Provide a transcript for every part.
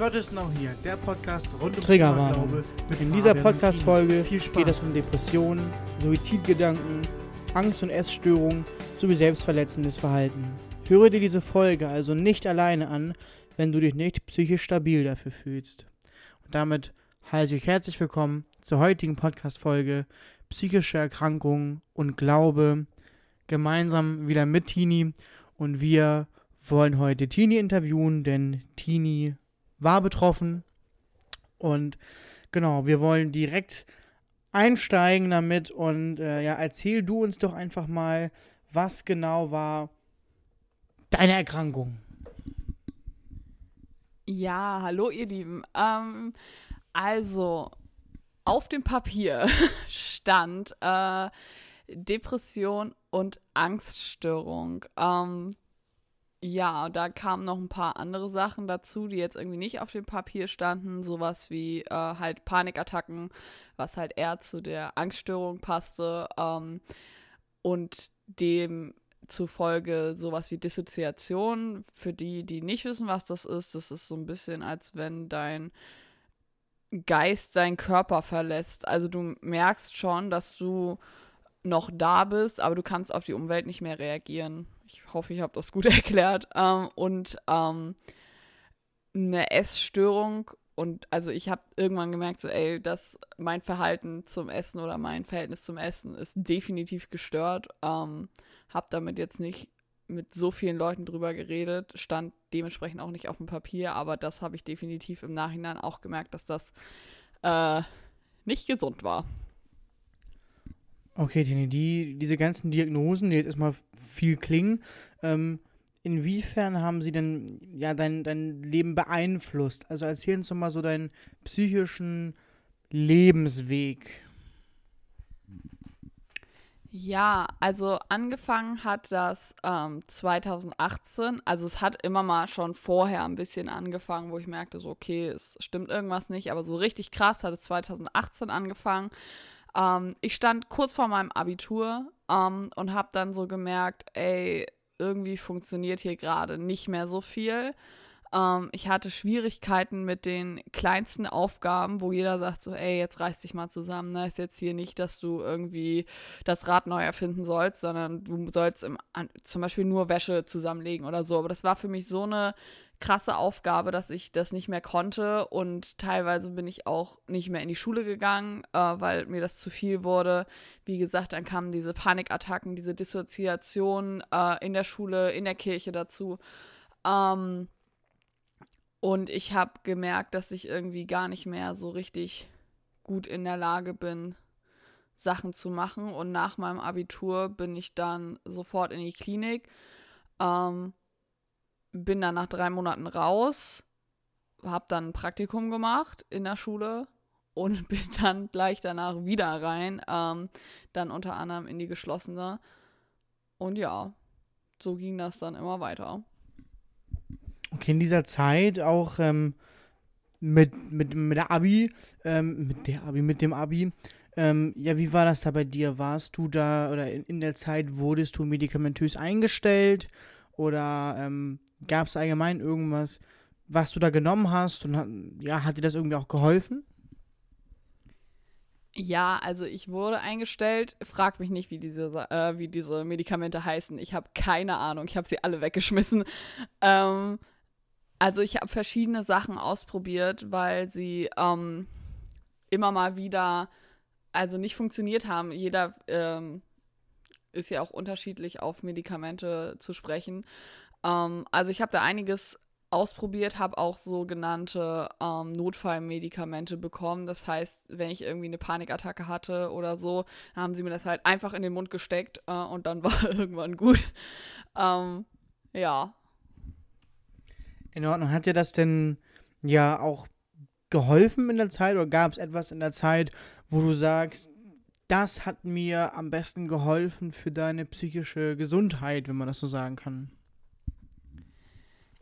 Gott ist noch hier, der Podcast rund um Triggerwarnung. Glaube In dieser Podcast-Folge geht es um Depressionen, Suizidgedanken, Angst- und Essstörungen sowie selbstverletzendes Verhalten. Höre dir diese Folge also nicht alleine an, wenn du dich nicht psychisch stabil dafür fühlst. Und damit heiße ich herzlich willkommen zur heutigen Podcast-Folge Psychische Erkrankungen und Glaube. Gemeinsam wieder mit Tini. Und wir wollen heute Tini interviewen, denn Tini war betroffen. Und genau, wir wollen direkt einsteigen damit und äh, ja, erzähl du uns doch einfach mal, was genau war deine Erkrankung. Ja, hallo ihr Lieben. Ähm, also, auf dem Papier stand äh, Depression und Angststörung. Ähm, ja, da kamen noch ein paar andere Sachen dazu, die jetzt irgendwie nicht auf dem Papier standen. Sowas wie äh, halt Panikattacken, was halt eher zu der Angststörung passte. Ähm, und dem zufolge sowas wie Dissoziation. Für die, die nicht wissen, was das ist, das ist so ein bisschen, als wenn dein Geist deinen Körper verlässt. Also du merkst schon, dass du noch da bist, aber du kannst auf die Umwelt nicht mehr reagieren. Ich hoffe, ich habe das gut erklärt. Ähm, und ähm, eine Essstörung und also ich habe irgendwann gemerkt, so ey, dass mein Verhalten zum Essen oder mein Verhältnis zum Essen ist definitiv gestört. Ähm, habe damit jetzt nicht mit so vielen Leuten drüber geredet, stand dementsprechend auch nicht auf dem Papier, aber das habe ich definitiv im Nachhinein auch gemerkt, dass das äh, nicht gesund war. Okay, Tini, die, diese ganzen Diagnosen, die jetzt erstmal viel klingen, ähm, inwiefern haben sie denn ja dein, dein Leben beeinflusst? Also erzähl uns doch mal so deinen psychischen Lebensweg. Ja, also angefangen hat das ähm, 2018. Also es hat immer mal schon vorher ein bisschen angefangen, wo ich merkte, so okay, es stimmt irgendwas nicht, aber so richtig krass hat es 2018 angefangen. Ähm, ich stand kurz vor meinem Abitur ähm, und habe dann so gemerkt, ey, irgendwie funktioniert hier gerade nicht mehr so viel. Ähm, ich hatte Schwierigkeiten mit den kleinsten Aufgaben, wo jeder sagt so, ey, jetzt reiß dich mal zusammen. Ne? Ist jetzt hier nicht, dass du irgendwie das Rad neu erfinden sollst, sondern du sollst im, zum Beispiel nur Wäsche zusammenlegen oder so. Aber das war für mich so eine krasse Aufgabe, dass ich das nicht mehr konnte und teilweise bin ich auch nicht mehr in die Schule gegangen, äh, weil mir das zu viel wurde. Wie gesagt, dann kamen diese Panikattacken, diese Dissoziation äh, in der Schule, in der Kirche dazu. Ähm, und ich habe gemerkt, dass ich irgendwie gar nicht mehr so richtig gut in der Lage bin, Sachen zu machen. Und nach meinem Abitur bin ich dann sofort in die Klinik. Ähm, bin dann nach drei Monaten raus, habe dann ein Praktikum gemacht in der Schule und bin dann gleich danach wieder rein, ähm, dann unter anderem in die geschlossene. Und ja, so ging das dann immer weiter. Okay, in dieser Zeit auch ähm, mit, mit, mit der Abi, ähm, mit der Abi, mit dem Abi, ähm, ja, wie war das da bei dir? Warst du da oder in, in der Zeit wurdest du medikamentös eingestellt oder ähm, gab es allgemein irgendwas, was du da genommen hast und ja, hat dir das irgendwie auch geholfen? Ja, also ich wurde eingestellt. Frag mich nicht, wie diese, äh, wie diese Medikamente heißen. Ich habe keine Ahnung. Ich habe sie alle weggeschmissen. Ähm, also ich habe verschiedene Sachen ausprobiert, weil sie ähm, immer mal wieder also nicht funktioniert haben. Jeder ähm, ist ja auch unterschiedlich auf Medikamente zu sprechen. Ähm, also ich habe da einiges ausprobiert, habe auch sogenannte ähm, Notfallmedikamente bekommen. Das heißt, wenn ich irgendwie eine Panikattacke hatte oder so, haben sie mir das halt einfach in den Mund gesteckt äh, und dann war irgendwann gut. Ähm, ja. In Ordnung. Hat dir das denn ja auch geholfen in der Zeit oder gab es etwas in der Zeit, wo du sagst, das hat mir am besten geholfen für deine psychische Gesundheit, wenn man das so sagen kann?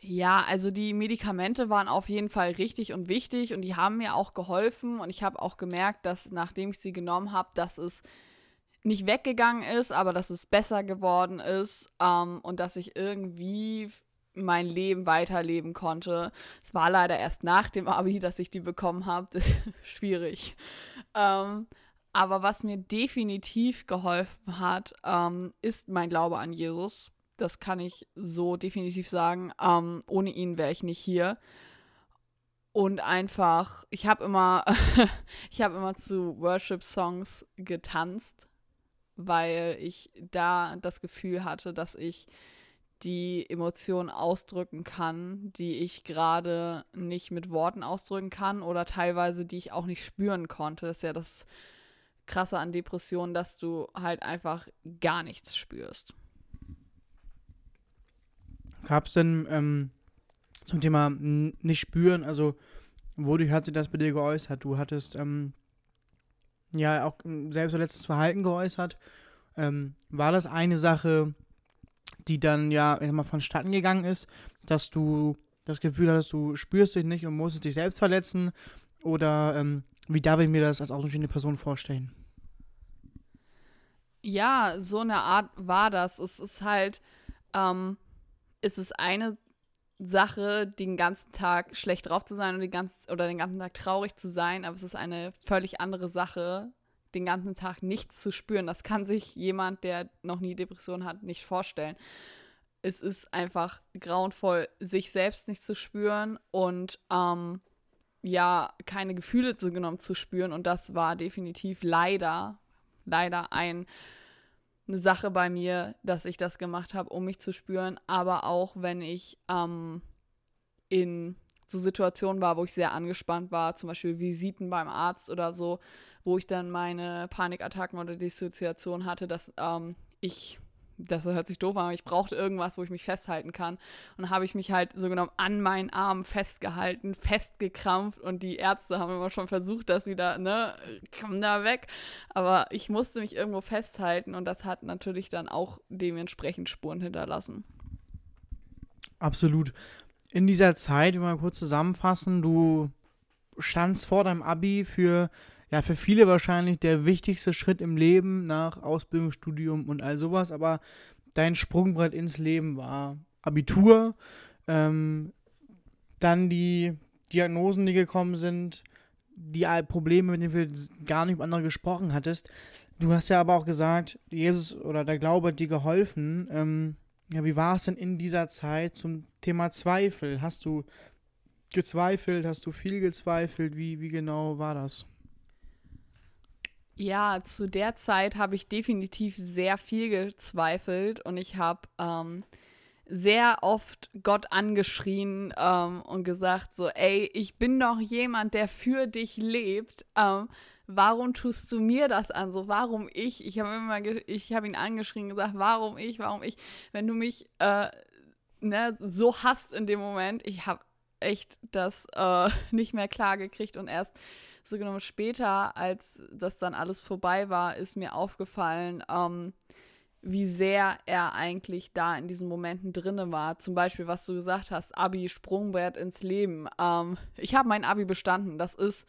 Ja, also die Medikamente waren auf jeden Fall richtig und wichtig und die haben mir auch geholfen und ich habe auch gemerkt, dass nachdem ich sie genommen habe, dass es nicht weggegangen ist, aber dass es besser geworden ist ähm, und dass ich irgendwie mein Leben weiterleben konnte. Es war leider erst nach dem Abi, dass ich die bekommen habe. Schwierig. Ähm, aber was mir definitiv geholfen hat, ähm, ist mein Glaube an Jesus. Das kann ich so definitiv sagen. Ähm, ohne ihn wäre ich nicht hier. Und einfach, ich habe immer, ich habe immer zu Worship-Songs getanzt, weil ich da das Gefühl hatte, dass ich die Emotionen ausdrücken kann, die ich gerade nicht mit Worten ausdrücken kann oder teilweise die ich auch nicht spüren konnte. Das ist ja das Krasse an Depressionen, dass du halt einfach gar nichts spürst. Gab es denn ähm, zum Thema nicht spüren, also wodurch hat sich das bei dir geäußert? Du hattest ähm, ja auch selbstverletztes Verhalten geäußert. Ähm, war das eine Sache, die dann ja mal vonstatten gegangen ist, dass du das Gefühl hast, du spürst dich nicht und musst dich selbst verletzen? Oder ähm, wie darf ich mir das als außenstehende Person vorstellen? Ja, so eine Art war das. Es ist halt, ähm, es ist eine Sache, den ganzen Tag schlecht drauf zu sein und die ganz, oder den ganzen Tag traurig zu sein, aber es ist eine völlig andere Sache, den ganzen Tag nichts zu spüren. Das kann sich jemand, der noch nie Depression hat, nicht vorstellen. Es ist einfach grauenvoll, sich selbst nicht zu spüren und ähm, ja, keine Gefühle zu genommen zu spüren. Und das war definitiv leider, leider ein, eine Sache bei mir, dass ich das gemacht habe, um mich zu spüren. Aber auch wenn ich ähm, in so Situationen war, wo ich sehr angespannt war, zum Beispiel Visiten beim Arzt oder so, wo ich dann meine Panikattacken oder Dissoziation hatte, dass ähm, ich, das hört sich doof an, aber ich brauchte irgendwas, wo ich mich festhalten kann. Und habe ich mich halt so genommen an meinen Arm festgehalten, festgekrampft und die Ärzte haben immer schon versucht, das wieder, ne, komm da weg. Aber ich musste mich irgendwo festhalten und das hat natürlich dann auch dementsprechend Spuren hinterlassen. Absolut. In dieser Zeit, wenn wir mal kurz zusammenfassen, du standst vor deinem Abi für ja, für viele wahrscheinlich der wichtigste Schritt im Leben nach Ausbildung, Studium und all sowas, aber dein Sprungbrett ins Leben war Abitur, ähm, dann die Diagnosen, die gekommen sind, die Probleme, mit denen du gar nicht mit anderen gesprochen hattest. Du hast ja aber auch gesagt, Jesus oder der Glaube hat dir geholfen. Ähm, ja, wie war es denn in dieser Zeit zum Thema Zweifel? Hast du gezweifelt? Hast du viel gezweifelt? Wie, wie genau war das? Ja, zu der Zeit habe ich definitiv sehr viel gezweifelt und ich habe ähm, sehr oft Gott angeschrien ähm, und gesagt so, ey, ich bin doch jemand, der für dich lebt. Ähm, warum tust du mir das an? So, warum ich? Ich habe immer, ich habe ihn angeschrien, gesagt, warum ich, warum ich? Wenn du mich äh, ne, so hasst in dem Moment, ich habe echt das äh, nicht mehr klar gekriegt und erst so genommen später, als das dann alles vorbei war, ist mir aufgefallen, ähm, wie sehr er eigentlich da in diesen Momenten drinne war. Zum Beispiel, was du gesagt hast, Abi, Sprungbrett ins Leben. Ähm, ich habe mein Abi bestanden. Das ist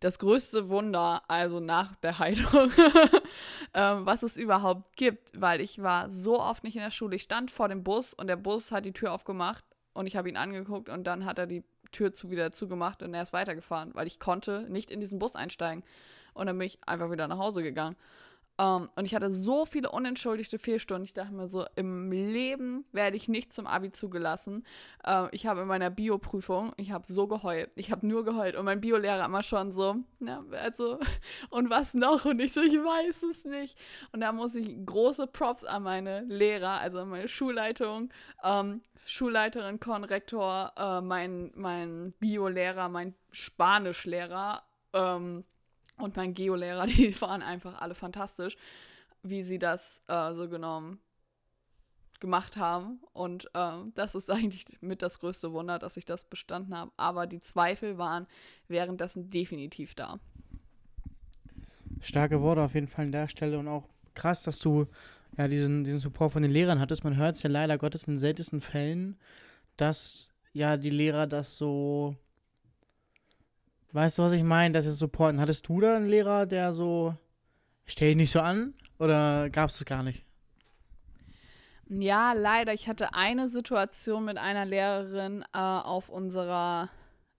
das größte Wunder, also nach der Heilung, ähm, was es überhaupt gibt, weil ich war so oft nicht in der Schule. Ich stand vor dem Bus und der Bus hat die Tür aufgemacht und ich habe ihn angeguckt und dann hat er die Tür zu wieder zugemacht und er ist weitergefahren, weil ich konnte nicht in diesen Bus einsteigen. Und dann bin ich einfach wieder nach Hause gegangen. Um, ähm, und ich hatte so viele unentschuldigte Fehlstunden. Ich dachte mir so, im Leben werde ich nicht zum Abi zugelassen. Uh, ich habe in meiner Bioprüfung, ich habe so geheult. Ich habe nur geheult. Und mein Biolehrer immer schon so, ja, also, und was noch? Und ich so, ich weiß es nicht. Und da muss ich große Props an meine Lehrer, also an meine Schulleitung, um, ähm, Schulleiterin, Konrektor, äh, mein, mein Bio-Lehrer, mein Spanischlehrer ähm, und mein Geolehrer, die waren einfach alle fantastisch, wie sie das äh, so genommen gemacht haben. Und äh, das ist eigentlich mit das größte Wunder, dass ich das bestanden habe. Aber die Zweifel waren währenddessen definitiv da. Starke Worte auf jeden Fall an der Stelle und auch krass, dass du ja, diesen, diesen Support von den Lehrern hattest. Man hört es ja leider Gottes in seltensten Fällen, dass ja die Lehrer das so. Weißt du, was ich meine? Dass sie supporten. Hattest du da einen Lehrer, der so. Stell dich nicht so an? Oder gab es das gar nicht? Ja, leider. Ich hatte eine Situation mit einer Lehrerin äh, auf unserer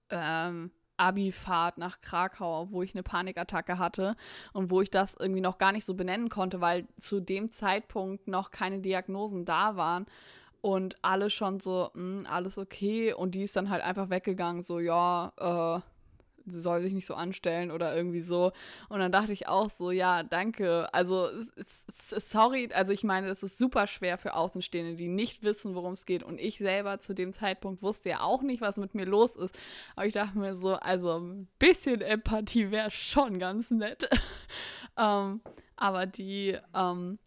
ähm, Abi-Fahrt nach Krakau, wo ich eine Panikattacke hatte und wo ich das irgendwie noch gar nicht so benennen konnte, weil zu dem Zeitpunkt noch keine Diagnosen da waren und alle schon so, hm, alles okay und die ist dann halt einfach weggegangen, so, ja, äh, soll sich nicht so anstellen oder irgendwie so. Und dann dachte ich auch so, ja, danke. Also, sorry, also ich meine, das ist super schwer für Außenstehende, die nicht wissen, worum es geht. Und ich selber zu dem Zeitpunkt wusste ja auch nicht, was mit mir los ist. Aber ich dachte mir so, also ein bisschen Empathie wäre schon ganz nett. ähm, aber die, ähm,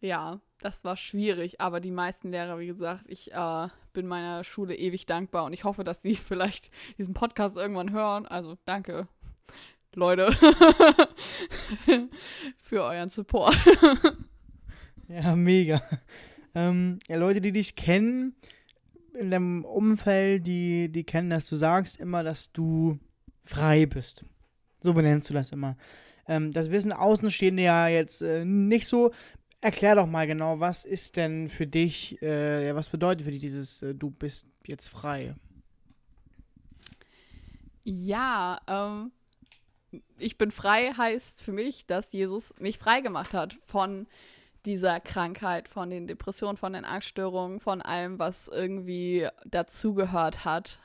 ja, das war schwierig. Aber die meisten Lehrer, wie gesagt, ich äh, bin meiner Schule ewig dankbar und ich hoffe, dass die vielleicht diesen Podcast irgendwann hören. Also danke, Leute, für euren Support. ja, mega. Ähm, ja, Leute, die dich kennen, in deinem Umfeld, die, die kennen, dass du sagst immer, dass du frei bist. So benennst du das immer. Ähm, das wissen Außenstehende ja jetzt äh, nicht so. Erklär doch mal genau, was ist denn für dich, äh, was bedeutet für dich dieses, äh, du bist jetzt frei? Ja, ähm, ich bin frei heißt für mich, dass Jesus mich frei gemacht hat von dieser Krankheit, von den Depressionen, von den Angststörungen, von allem, was irgendwie dazugehört hat.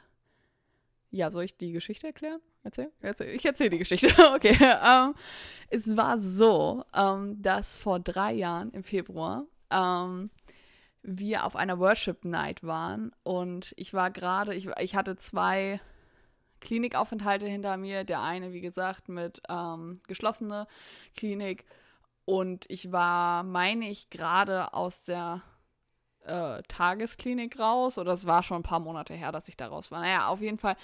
Ja, soll ich die Geschichte erklären? Erzähl, erzähl. Ich erzähle die Geschichte. okay. Ähm, es war so, ähm, dass vor drei Jahren im Februar ähm, wir auf einer Worship Night waren und ich war gerade, ich, ich hatte zwei Klinikaufenthalte hinter mir. Der eine, wie gesagt, mit ähm, geschlossene Klinik und ich war, meine ich, gerade aus der äh, Tagesklinik raus oder es war schon ein paar Monate her, dass ich da raus war. Naja, auf jeden Fall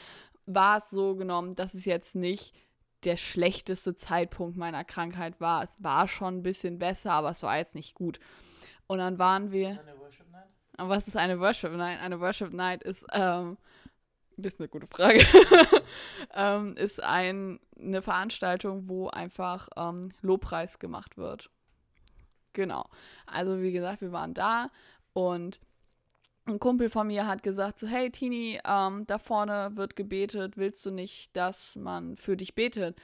war es so genommen, dass es jetzt nicht der schlechteste Zeitpunkt meiner Krankheit war. Es war schon ein bisschen besser, aber es war jetzt nicht gut. Und dann waren wir. Was ist eine Worship Night? Was ist eine Worship Night? Eine Worship Night ist, ähm, das ist eine gute Frage, ähm, ist ein, eine Veranstaltung, wo einfach ähm, Lobpreis gemacht wird. Genau. Also wie gesagt, wir waren da und ein Kumpel von mir hat gesagt so, hey Tini, ähm, da vorne wird gebetet, willst du nicht, dass man für dich betet?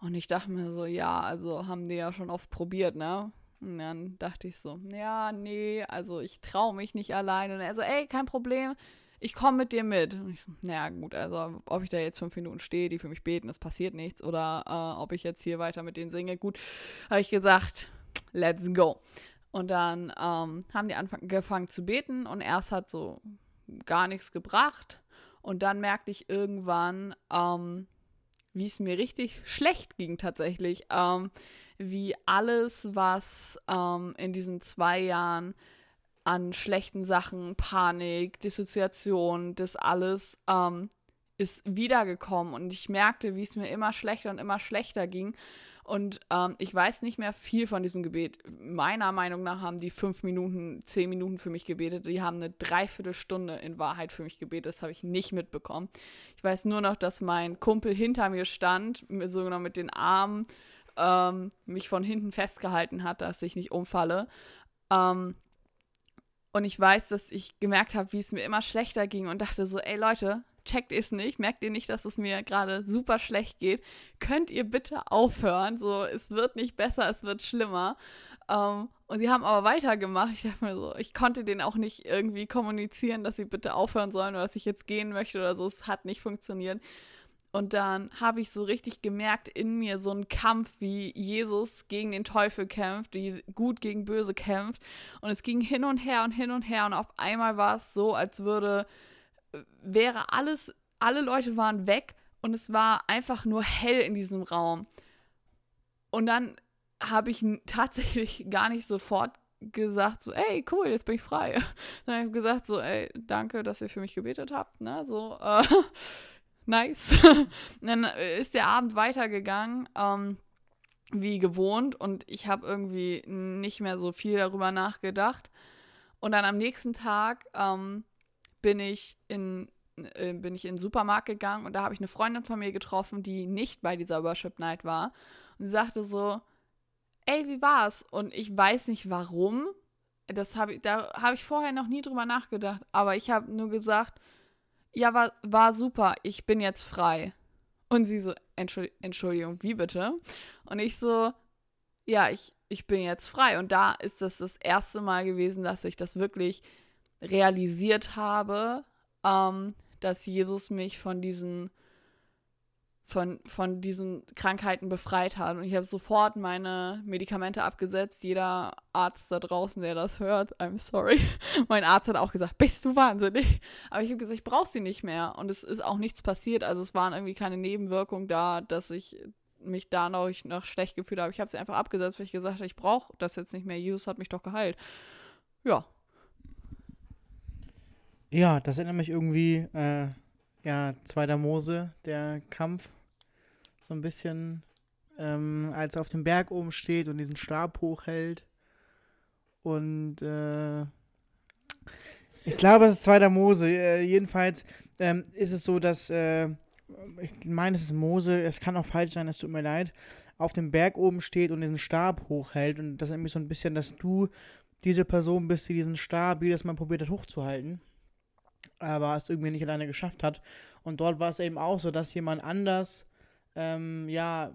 Und ich dachte mir so, ja, also haben die ja schon oft probiert, ne? Und dann dachte ich so, ja, nee, also ich traue mich nicht allein. Und er so, ey, kein Problem, ich komme mit dir mit. Und ich so, naja, gut, also ob ich da jetzt fünf Minuten stehe, die für mich beten, es passiert nichts. Oder äh, ob ich jetzt hier weiter mit denen singe, gut, habe ich gesagt, let's go. Und dann ähm, haben die angefangen zu beten und erst hat so gar nichts gebracht. Und dann merkte ich irgendwann, ähm, wie es mir richtig schlecht ging tatsächlich. Ähm, wie alles, was ähm, in diesen zwei Jahren an schlechten Sachen, Panik, Dissoziation, das alles ähm, ist wiedergekommen. Und ich merkte, wie es mir immer schlechter und immer schlechter ging. Und ähm, ich weiß nicht mehr viel von diesem Gebet. Meiner Meinung nach haben die fünf Minuten, zehn Minuten für mich gebetet. Die haben eine Dreiviertelstunde in Wahrheit für mich gebetet. Das habe ich nicht mitbekommen. Ich weiß nur noch, dass mein Kumpel hinter mir stand, so genau mit den Armen, ähm, mich von hinten festgehalten hat, dass ich nicht umfalle. Ähm, und ich weiß, dass ich gemerkt habe, wie es mir immer schlechter ging und dachte so, ey Leute, checkt ihr es nicht, merkt ihr nicht, dass es mir gerade super schlecht geht, könnt ihr bitte aufhören, so, es wird nicht besser, es wird schlimmer. Ähm, und sie haben aber weitergemacht. Ich dachte mir so, ich konnte denen auch nicht irgendwie kommunizieren, dass sie bitte aufhören sollen oder dass ich jetzt gehen möchte oder so. Es hat nicht funktioniert. Und dann habe ich so richtig gemerkt in mir so einen Kampf, wie Jesus gegen den Teufel kämpft, wie gut gegen böse kämpft. Und es ging hin und her und hin und her. Und auf einmal war es so, als würde wäre alles, alle Leute waren weg und es war einfach nur hell in diesem Raum. Und dann habe ich tatsächlich gar nicht sofort gesagt, so, ey, cool, jetzt bin ich frei. Dann habe ich gesagt, so, ey, danke, dass ihr für mich gebetet habt, ne, so, äh, nice. dann ist der Abend weitergegangen, ähm, wie gewohnt und ich habe irgendwie nicht mehr so viel darüber nachgedacht. Und dann am nächsten Tag ähm, bin ich in äh, bin ich in den Supermarkt gegangen und da habe ich eine Freundin von mir getroffen, die nicht bei dieser Worship Night war und sie sagte so, ey, wie war's? Und ich weiß nicht warum, das habe ich, da habe ich vorher noch nie drüber nachgedacht. Aber ich habe nur gesagt, ja, war, war super, ich bin jetzt frei. Und sie so, Entschuldigung, wie bitte? Und ich so, ja, ich, ich bin jetzt frei. Und da ist das das erste Mal gewesen, dass ich das wirklich realisiert habe, ähm, dass Jesus mich von diesen von, von diesen Krankheiten befreit hat. Und ich habe sofort meine Medikamente abgesetzt. Jeder Arzt da draußen, der das hört, I'm sorry. mein Arzt hat auch gesagt, bist du wahnsinnig? Aber ich habe gesagt, ich brauche sie nicht mehr. Und es ist auch nichts passiert. Also es waren irgendwie keine Nebenwirkungen da, dass ich mich da noch, noch schlecht gefühlt habe. Ich habe sie einfach abgesetzt, weil ich gesagt habe, ich brauche das jetzt nicht mehr. Jesus hat mich doch geheilt. Ja. Ja, das erinnert mich irgendwie, äh, ja, zweiter Mose, der Kampf, so ein bisschen, ähm, als er auf dem Berg oben steht und diesen Stab hochhält. Und äh, ich glaube, es ist zweiter Mose. Äh, jedenfalls ähm, ist es so, dass äh, ich meine, es ist Mose, es kann auch falsch sein, es tut mir leid, auf dem Berg oben steht und diesen Stab hochhält. Und das ist nämlich so ein bisschen, dass du diese Person bist, die diesen Stab jedes Mal probiert hat hochzuhalten. Aber es irgendwie nicht alleine geschafft hat. Und dort war es eben auch so, dass jemand anders, ähm, ja,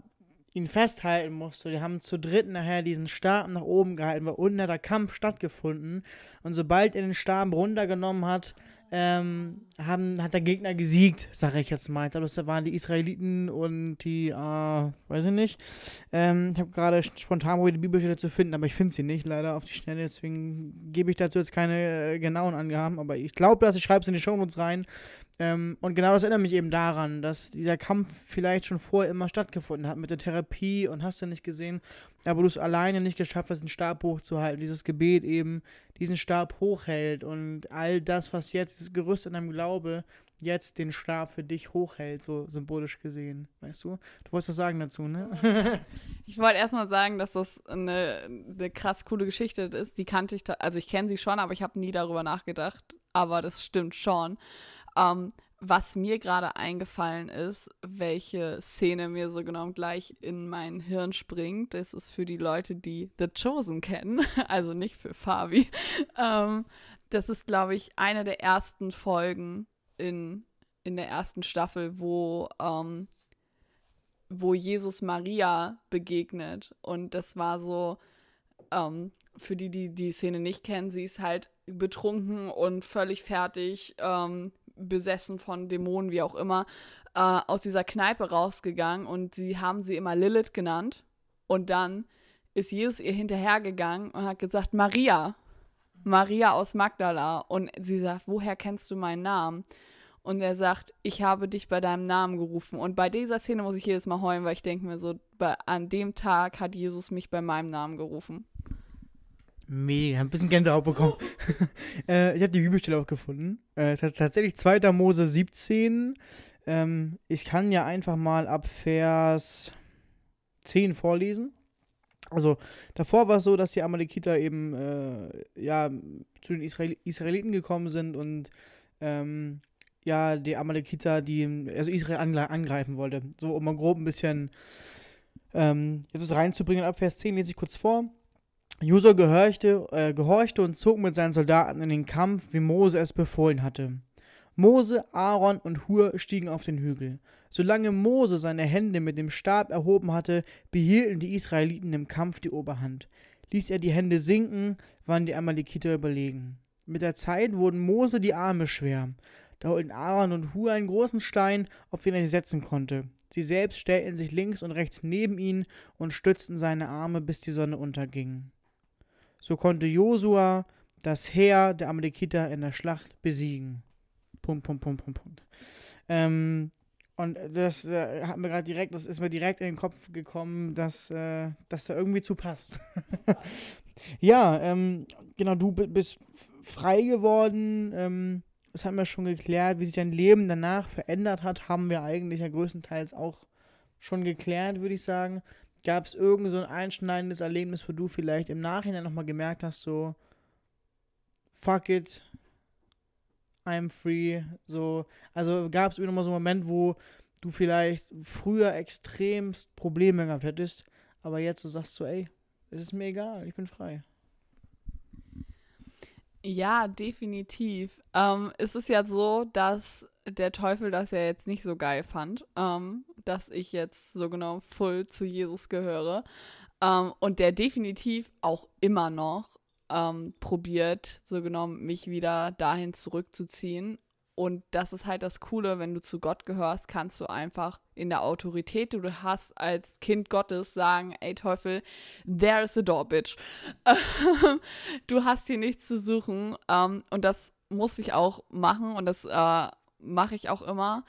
ihn festhalten musste. Die haben zu dritt nachher diesen Stab nach oben gehalten, weil unten hat der Kampf stattgefunden. Und sobald er den Stab runtergenommen hat, ähm, haben, hat der Gegner gesiegt, sage ich jetzt mal. Das waren die Israeliten und die, äh, weiß ich nicht. Ähm, ich habe gerade spontan probiert, die Bibelstelle zu finden, aber ich finde sie nicht, leider auf die Schnelle. Deswegen gebe ich dazu jetzt keine äh, genauen Angaben, aber ich glaube, dass ich schreibe es in die Shownotes rein. Ähm, und genau das erinnert mich eben daran, dass dieser Kampf vielleicht schon vorher immer stattgefunden hat mit der Therapie und hast du nicht gesehen, aber du es alleine nicht geschafft hast, den Stab hochzuhalten, dieses Gebet eben diesen Stab hochhält und all das, was jetzt, das Gerüst in deinem Glaube, jetzt den Stab für dich hochhält, so symbolisch gesehen. Weißt du? Du wolltest was sagen dazu, ne? ich wollte erstmal sagen, dass das eine, eine krass coole Geschichte ist. Die kannte ich, also ich kenne sie schon, aber ich habe nie darüber nachgedacht. Aber das stimmt schon. Ähm, was mir gerade eingefallen ist, welche Szene mir so genommen gleich in mein Hirn springt, das ist für die Leute, die The Chosen kennen, also nicht für Fabi. Ähm, das ist, glaube ich, eine der ersten Folgen in, in der ersten Staffel, wo, ähm, wo Jesus Maria begegnet. Und das war so, ähm, für die, die die Szene nicht kennen, sie ist halt betrunken und völlig fertig, ähm, besessen von Dämonen, wie auch immer, äh, aus dieser Kneipe rausgegangen und sie haben sie immer Lilith genannt. Und dann ist Jesus ihr hinterhergegangen und hat gesagt, Maria, Maria aus Magdala. Und sie sagt, woher kennst du meinen Namen? Und er sagt, ich habe dich bei deinem Namen gerufen. Und bei dieser Szene muss ich jedes Mal heulen, weil ich denke mir so, bei, an dem Tag hat Jesus mich bei meinem Namen gerufen. Mega, ein bisschen Gänsehaut bekommen. äh, ich habe die Bibelstelle auch gefunden. Äh, tatsächlich 2. Mose 17. Ähm, ich kann ja einfach mal ab Vers 10 vorlesen. Also davor war es so, dass die Amalekiter eben äh, ja, zu den Israel Israeliten gekommen sind und ähm, ja, die Amalekiter, die also Israel angreifen wollte. So, um mal grob ein bisschen ähm, jetzt reinzubringen. Ab Vers 10 lese ich kurz vor. Josua gehorchte, äh, gehorchte und zog mit seinen Soldaten in den Kampf, wie Mose es befohlen hatte. Mose, Aaron und Hur stiegen auf den Hügel. Solange Mose seine Hände mit dem Stab erhoben hatte, behielten die Israeliten im Kampf die Oberhand. Ließ er die Hände sinken, waren die Amalekiter überlegen. Mit der Zeit wurden Mose die Arme schwer. Da holten Aaron und Hur einen großen Stein, auf den er sie setzen konnte. Sie selbst stellten sich links und rechts neben ihn und stützten seine Arme, bis die Sonne unterging. So konnte Josua das Heer der Amalekiter in der Schlacht besiegen. Punkt, Punkt, Punkt, Punkt, Punkt. Ähm, und das äh, hat mir gerade direkt, das ist mir direkt in den Kopf gekommen, dass äh, das da irgendwie zu passt. ja, ähm, genau, du bist frei geworden. Ähm, das haben wir schon geklärt. Wie sich dein Leben danach verändert hat, haben wir eigentlich ja größtenteils auch schon geklärt, würde ich sagen. Gab es irgend so ein einschneidendes Erlebnis, wo du vielleicht im Nachhinein nochmal gemerkt hast, so, fuck it, I'm free, so, also gab es nochmal so einen Moment, wo du vielleicht früher extremst Probleme gehabt hättest, aber jetzt so sagst du, ey, es ist mir egal, ich bin frei. Ja, definitiv. Ähm, es ist ja so, dass der Teufel das ja jetzt nicht so geil fand, ähm, dass ich jetzt so genau voll zu Jesus gehöre. Ähm, und der definitiv auch immer noch ähm, probiert, so genommen, mich wieder dahin zurückzuziehen. Und das ist halt das Coole, wenn du zu Gott gehörst, kannst du einfach in der Autorität, die du hast als Kind Gottes, sagen, ey Teufel, there is a door, bitch. du hast hier nichts zu suchen. Ähm, und das muss ich auch machen und das äh, mache ich auch immer.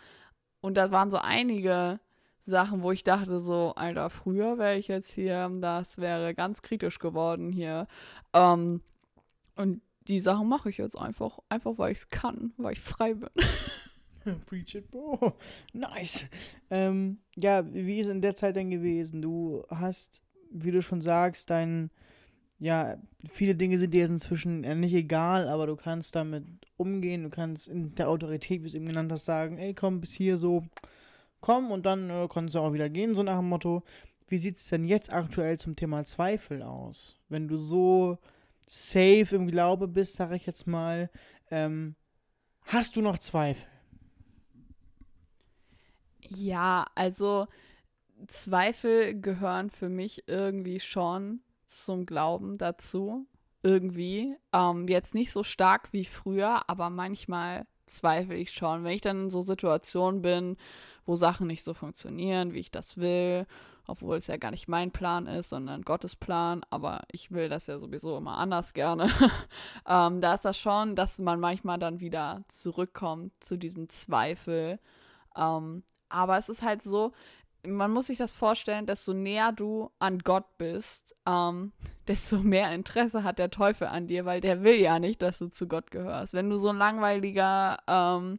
Und da waren so einige Sachen, wo ich dachte so, Alter, früher wäre ich jetzt hier, das wäre ganz kritisch geworden hier. Ähm, und die Sachen mache ich jetzt einfach, einfach weil ich es kann, weil ich frei bin. Preach it, bro. Nice. Ähm, ja, wie ist in der Zeit denn gewesen? Du hast, wie du schon sagst, dein, ja, viele Dinge sind dir jetzt inzwischen nicht egal, aber du kannst damit umgehen, du kannst in der Autorität, wie du es eben genannt hast, sagen, ey, komm, bis hier so, komm und dann äh, kannst du auch wieder gehen, so nach dem Motto. Wie sieht es denn jetzt aktuell zum Thema Zweifel aus? Wenn du so safe im Glaube bist, sag ich jetzt mal, ähm, hast du noch Zweifel? Ja, also Zweifel gehören für mich irgendwie schon zum Glauben dazu. Irgendwie. Ähm, jetzt nicht so stark wie früher, aber manchmal zweifle ich schon. Wenn ich dann in so Situationen bin, wo Sachen nicht so funktionieren, wie ich das will, obwohl es ja gar nicht mein Plan ist, sondern Gottes Plan, aber ich will das ja sowieso immer anders gerne. ähm, da ist das schon, dass man manchmal dann wieder zurückkommt zu diesem Zweifel. Ähm, aber es ist halt so, man muss sich das vorstellen, desto näher du an Gott bist, ähm, desto mehr Interesse hat der Teufel an dir, weil der will ja nicht, dass du zu Gott gehörst. Wenn du so ein langweiliger ähm,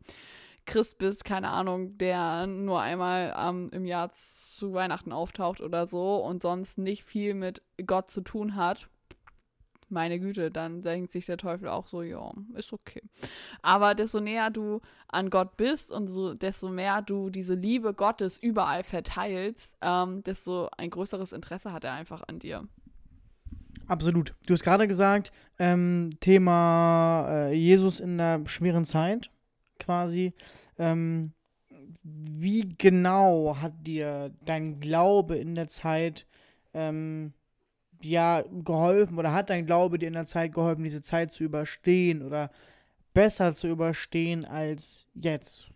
Christ bist, keine Ahnung, der nur einmal ähm, im Jahr zu Weihnachten auftaucht oder so und sonst nicht viel mit Gott zu tun hat, meine Güte, dann denkt sich der Teufel auch so, ja, ist okay. Aber desto näher du an Gott bist und so, desto mehr du diese Liebe Gottes überall verteilst, ähm, desto ein größeres Interesse hat er einfach an dir. Absolut. Du hast gerade gesagt, ähm, Thema äh, Jesus in der schweren Zeit quasi. Ähm, wie genau hat dir dein Glaube in der Zeit ähm, ja geholfen oder hat dein Glaube dir in der Zeit geholfen, diese Zeit zu überstehen oder besser zu überstehen als jetzt?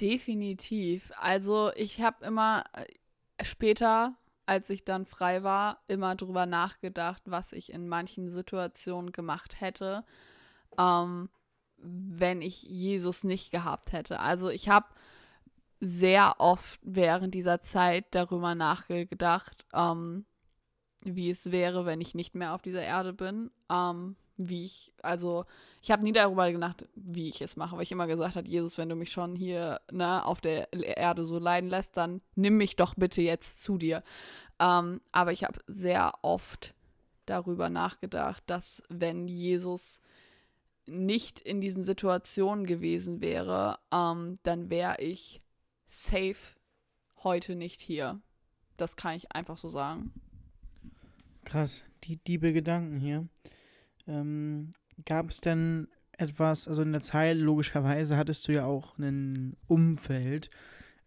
Definitiv. Also ich habe immer äh, später, als ich dann frei war, immer drüber nachgedacht, was ich in manchen Situationen gemacht hätte, ähm, wenn ich Jesus nicht gehabt hätte. Also ich habe sehr oft während dieser Zeit darüber nachgedacht, ähm, wie es wäre, wenn ich nicht mehr auf dieser Erde bin. Ähm, wie ich, also ich habe nie darüber gedacht, wie ich es mache, weil ich immer gesagt habe, Jesus, wenn du mich schon hier ne, auf der Erde so leiden lässt, dann nimm mich doch bitte jetzt zu dir. Ähm, aber ich habe sehr oft darüber nachgedacht, dass wenn Jesus nicht in diesen Situationen gewesen wäre, ähm, dann wäre ich safe heute nicht hier. Das kann ich einfach so sagen. Krass, die diebe Gedanken hier. Ähm, Gab es denn etwas, also in der Zeit, logischerweise hattest du ja auch ein Umfeld.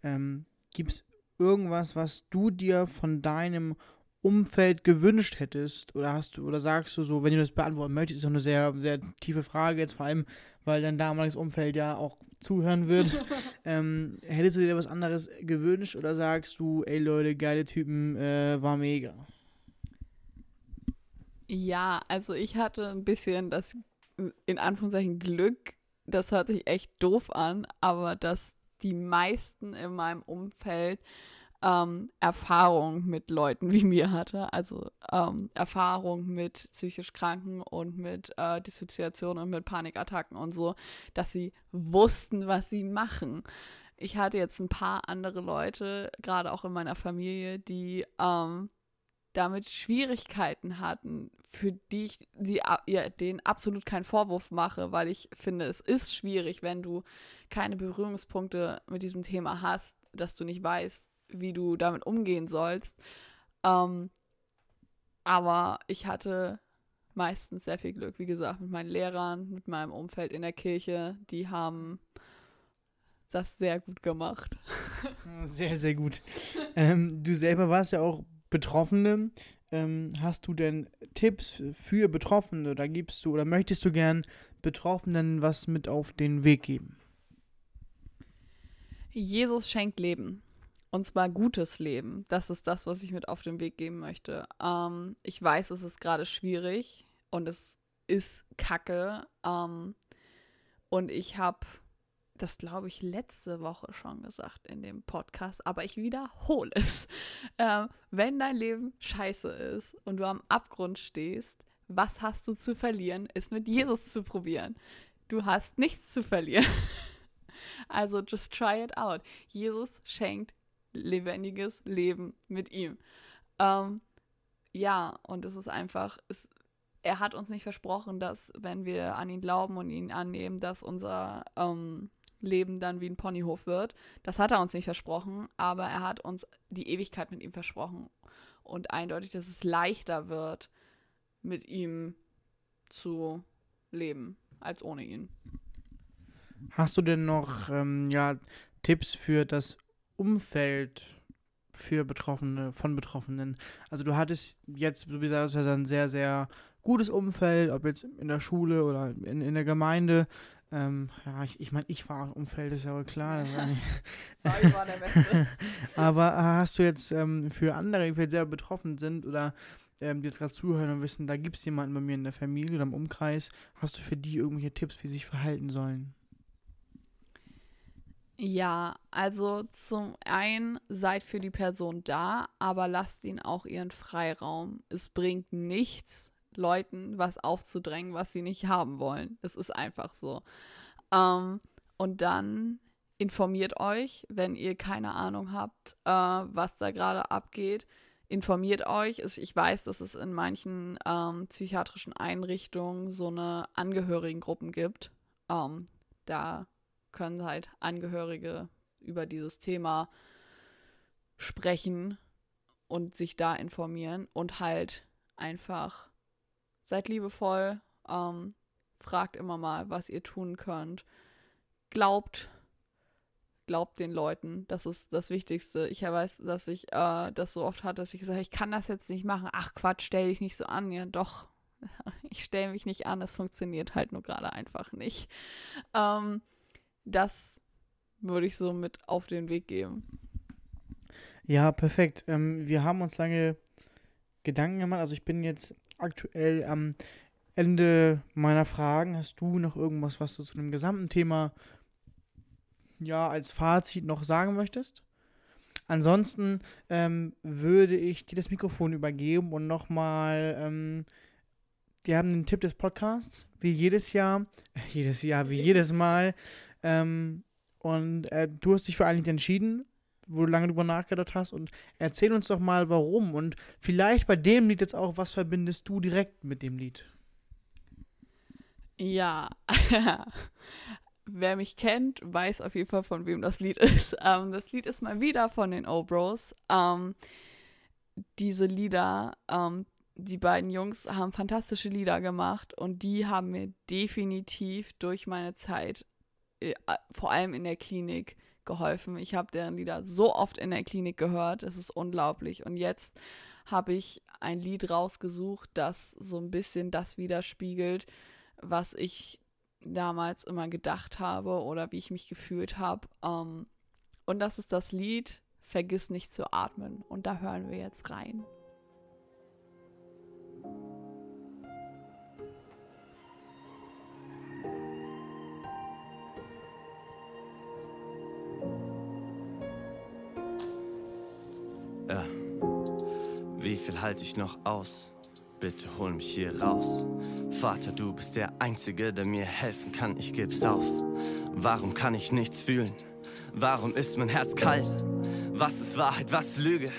Ähm, Gibt es irgendwas, was du dir von deinem Umfeld gewünscht hättest? Oder hast du, oder sagst du so, wenn du das beantworten möchtest, ist doch eine sehr, sehr tiefe Frage jetzt, vor allem, weil dein damaliges Umfeld ja auch zuhören wird. ähm, hättest du dir was anderes gewünscht oder sagst du, ey Leute, geile Typen, äh, war mega? Ja, also ich hatte ein bisschen das in Anführungszeichen Glück, das hört sich echt doof an, aber dass die meisten in meinem Umfeld ähm, Erfahrung mit Leuten wie mir hatte. Also ähm, Erfahrung mit psychisch Kranken und mit äh, Dissoziationen und mit Panikattacken und so, dass sie wussten, was sie machen. Ich hatte jetzt ein paar andere Leute, gerade auch in meiner Familie, die ähm, damit Schwierigkeiten hatten, für die ich die, ja, denen absolut keinen Vorwurf mache, weil ich finde, es ist schwierig, wenn du keine Berührungspunkte mit diesem Thema hast, dass du nicht weißt, wie du damit umgehen sollst. Ähm, aber ich hatte meistens sehr viel Glück. Wie gesagt, mit meinen Lehrern, mit meinem Umfeld in der Kirche, die haben das sehr gut gemacht. Sehr, sehr gut. ähm, du selber warst ja auch Betroffene. Ähm, hast du denn Tipps für Betroffene oder gibst du oder möchtest du gern Betroffenen was mit auf den Weg geben? Jesus schenkt Leben. Und zwar gutes Leben. Das ist das, was ich mit auf den Weg geben möchte. Ähm, ich weiß, es ist gerade schwierig und es ist kacke. Ähm, und ich habe das, glaube ich, letzte Woche schon gesagt in dem Podcast, aber ich wiederhole es. Ähm, wenn dein Leben scheiße ist und du am Abgrund stehst, was hast du zu verlieren, ist mit Jesus zu probieren. Du hast nichts zu verlieren. Also just try it out. Jesus schenkt lebendiges Leben mit ihm. Ähm, ja, und es ist einfach, es, er hat uns nicht versprochen, dass wenn wir an ihn glauben und ihn annehmen, dass unser ähm, Leben dann wie ein Ponyhof wird. Das hat er uns nicht versprochen, aber er hat uns die Ewigkeit mit ihm versprochen. Und eindeutig, dass es leichter wird, mit ihm zu leben, als ohne ihn. Hast du denn noch ähm, ja, Tipps für das Umfeld für Betroffene, von Betroffenen? Also du hattest jetzt, wie gesagt, ein sehr, sehr gutes Umfeld, ob jetzt in der Schule oder in, in der Gemeinde. Ähm, ja, ich, ich meine, ich war im Umfeld, ist ja wohl klar. Sorry, war der Beste. Aber äh, hast du jetzt ähm, für andere, die vielleicht sehr betroffen sind oder ähm, die jetzt gerade zuhören und wissen, da gibt es jemanden bei mir in der Familie oder im Umkreis, hast du für die irgendwelche Tipps, wie sie sich verhalten sollen? Ja, also zum einen seid für die Person da, aber lasst ihn auch ihren Freiraum. Es bringt nichts, Leuten was aufzudrängen, was sie nicht haben wollen. Es ist einfach so. Ähm, und dann informiert euch, wenn ihr keine Ahnung habt, äh, was da gerade abgeht. Informiert euch. Ich weiß, dass es in manchen ähm, psychiatrischen Einrichtungen so eine Angehörigengruppen gibt. Ähm, da können halt Angehörige über dieses Thema sprechen und sich da informieren und halt einfach seid liebevoll, ähm, fragt immer mal, was ihr tun könnt. Glaubt, glaubt den Leuten, das ist das Wichtigste. Ich weiß, dass ich äh, das so oft hatte, dass ich gesagt habe, ich kann das jetzt nicht machen. Ach Quatsch, stell dich nicht so an. Ja, doch, ich stelle mich nicht an, es funktioniert halt nur gerade einfach nicht. Ähm, das würde ich so mit auf den Weg geben. Ja, perfekt. Ähm, wir haben uns lange Gedanken gemacht. Also ich bin jetzt aktuell am Ende meiner Fragen. Hast du noch irgendwas, was du zu dem gesamten Thema ja als Fazit noch sagen möchtest? Ansonsten ähm, würde ich dir das Mikrofon übergeben und nochmal ähm, wir haben den Tipp des Podcasts, wie jedes Jahr, jedes Jahr, wie jedes Mal, ähm, und äh, du hast dich für ein Lied entschieden, wo du lange drüber nachgedacht hast. Und erzähl uns doch mal, warum. Und vielleicht bei dem Lied jetzt auch, was verbindest du direkt mit dem Lied? Ja. Wer mich kennt, weiß auf jeden Fall, von wem das Lied ist. Ähm, das Lied ist mal wieder von den O-Bros. Ähm, diese Lieder, ähm, die beiden Jungs haben fantastische Lieder gemacht und die haben mir definitiv durch meine Zeit vor allem in der Klinik geholfen. Ich habe deren Lieder so oft in der Klinik gehört, es ist unglaublich. Und jetzt habe ich ein Lied rausgesucht, das so ein bisschen das widerspiegelt, was ich damals immer gedacht habe oder wie ich mich gefühlt habe. Ähm, und das ist das Lied Vergiss nicht zu atmen. Und da hören wir jetzt rein. Halte ich noch aus? Bitte hol mich hier raus. Vater, du bist der Einzige, der mir helfen kann, ich geb's auf. Warum kann ich nichts fühlen? Warum ist mein Herz kalt? Was ist Wahrheit, was Lüge?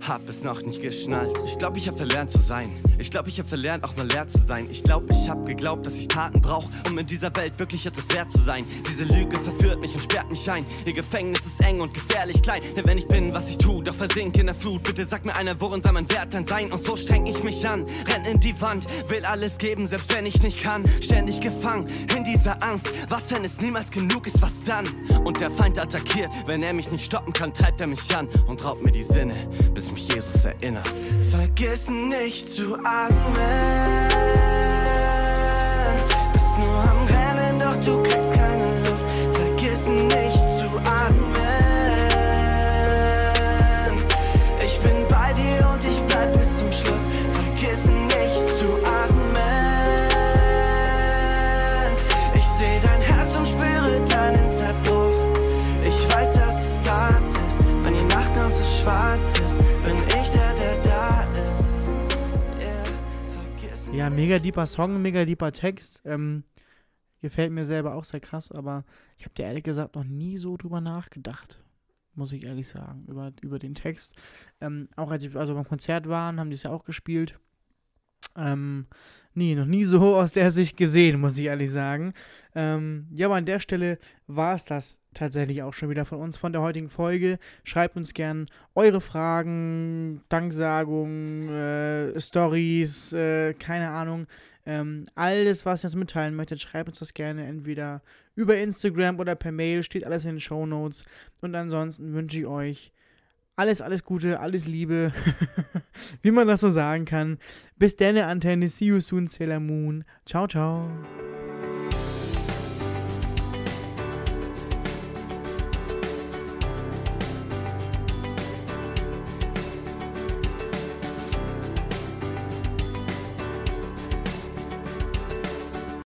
Hab es noch nicht geschnallt. Ich glaub, ich hab verlernt zu sein. Ich glaub, ich hab verlernt, auch mal leer zu sein. Ich glaub, ich hab geglaubt, dass ich Taten brauch, um in dieser Welt wirklich etwas wert zu sein. Diese Lüge verführt mich und sperrt mich ein. Ihr Gefängnis ist eng und gefährlich klein. Denn wenn ich bin, was ich tu, doch versink in der Flut. Bitte sag mir einer, worin soll mein Wert dann sein? Und so streng ich mich an, renn in die Wand, will alles geben, selbst wenn ich nicht kann. Ständig gefangen in dieser Angst. Was, wenn es niemals genug ist, was dann? Und der Feind attackiert, wenn er mich nicht stoppen kann, treibt er mich an und raubt mir die Sinne, bis mich Jesus erinnert. Vergiss nicht zu atmen. Bist nur am Rennen, doch du kriegst mega deeper Song, mega deeper Text. Ähm, gefällt mir selber auch sehr krass, aber ich habe dir ehrlich gesagt noch nie so drüber nachgedacht. Muss ich ehrlich sagen, über, über den Text. Ähm, auch als wir also beim Konzert waren, haben die es ja auch gespielt. Ähm, nee, noch nie so aus der Sicht gesehen, muss ich ehrlich sagen. Ähm, ja, aber an der Stelle war es das tatsächlich auch schon wieder von uns, von der heutigen Folge. Schreibt uns gern eure Fragen, Danksagungen, äh, Stories, äh, keine Ahnung. Ähm, alles, was ihr uns mitteilen möchtet, schreibt uns das gerne entweder über Instagram oder per Mail, steht alles in den Show Notes. Und ansonsten wünsche ich euch alles, alles Gute, alles Liebe, wie man das so sagen kann. Bis dann, Antenne, see you soon, Sailor Moon. Ciao, ciao.